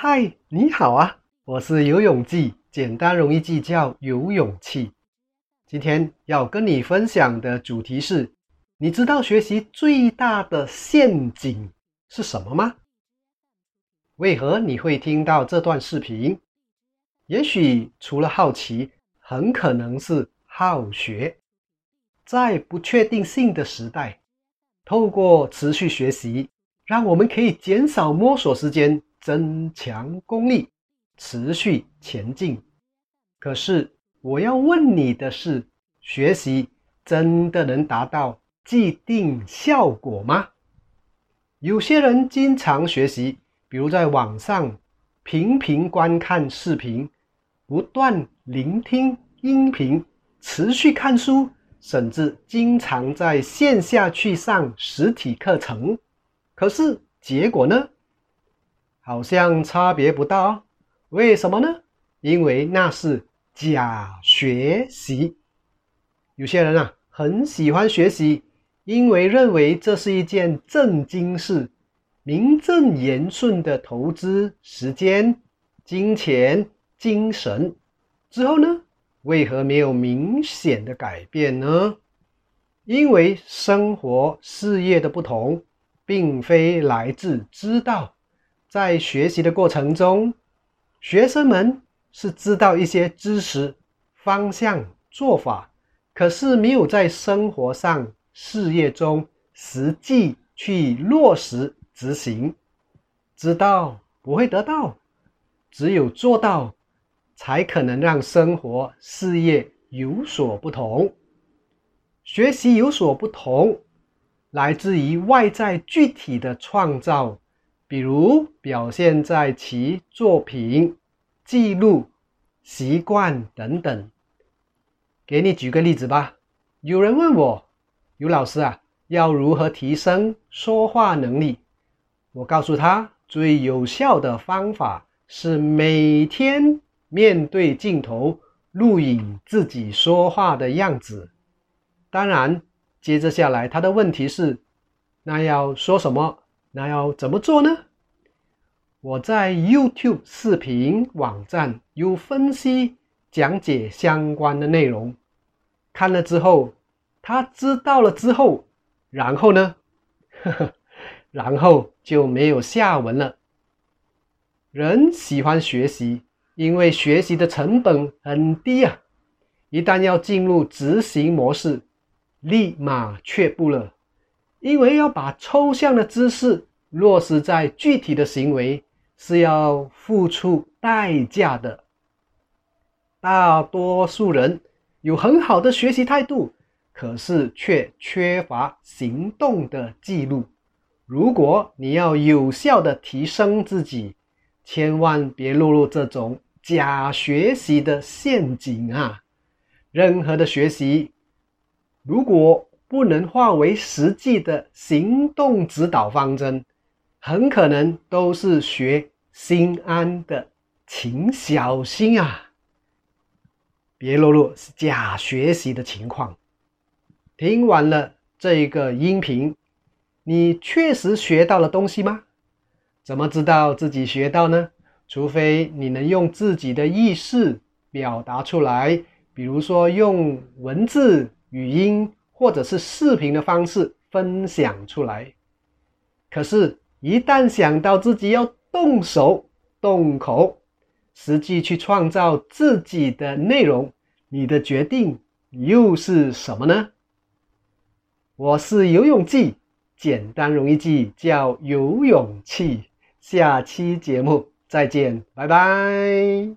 嗨，你好啊！我是游泳记，简单容易记，叫游泳气。今天要跟你分享的主题是：你知道学习最大的陷阱是什么吗？为何你会听到这段视频？也许除了好奇，很可能是好学。在不确定性的时代，透过持续学习，让我们可以减少摸索时间。增强功力，持续前进。可是我要问你的是：学习真的能达到既定效果吗？有些人经常学习，比如在网上频频观看视频，不断聆听音频，持续看书，甚至经常在线下去上实体课程。可是结果呢？好像差别不大，为什么呢？因为那是假学习。有些人啊，很喜欢学习，因为认为这是一件正经事，名正言顺的投资时间、金钱、精神。之后呢，为何没有明显的改变呢？因为生活、事业的不同，并非来自知道。在学习的过程中，学生们是知道一些知识、方向、做法，可是没有在生活上、事业中实际去落实执行。知道不会得到，只有做到，才可能让生活、事业有所不同。学习有所不同，来自于外在具体的创造。比如表现在其作品、记录、习惯等等。给你举个例子吧。有人问我，尤老师啊，要如何提升说话能力？我告诉他，最有效的方法是每天面对镜头录影自己说话的样子。当然，接着下来他的问题是，那要说什么？那要怎么做呢？我在 YouTube 视频网站有分析讲解相关的内容，看了之后，他知道了之后，然后呢？呵呵，然后就没有下文了。人喜欢学习，因为学习的成本很低啊。一旦要进入执行模式，立马却步了。因为要把抽象的知识落实在具体的行为，是要付出代价的。大多数人有很好的学习态度，可是却缺乏行动的记录。如果你要有效的提升自己，千万别落入这种假学习的陷阱啊！任何的学习，如果不能化为实际的行动指导方针，很可能都是学心安的，请小心啊！别落入是假学习的情况。听完了这个音频，你确实学到了东西吗？怎么知道自己学到呢？除非你能用自己的意识表达出来，比如说用文字、语音。或者是视频的方式分享出来，可是，一旦想到自己要动手动口，实际去创造自己的内容，你的决定又是什么呢？我是游泳记，简单容易记，叫游泳气。下期节目再见，拜拜。